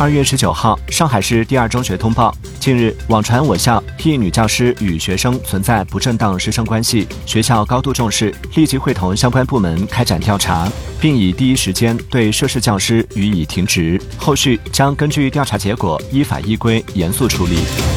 二月十九号上海市第二中学通报近日网传我校一女教师与学生存在不正当师生关系学校高度重视立即会同相关部门开展调查并以第一时间对涉事教师予以停职后续将根据调查结果依法依规严肃处理。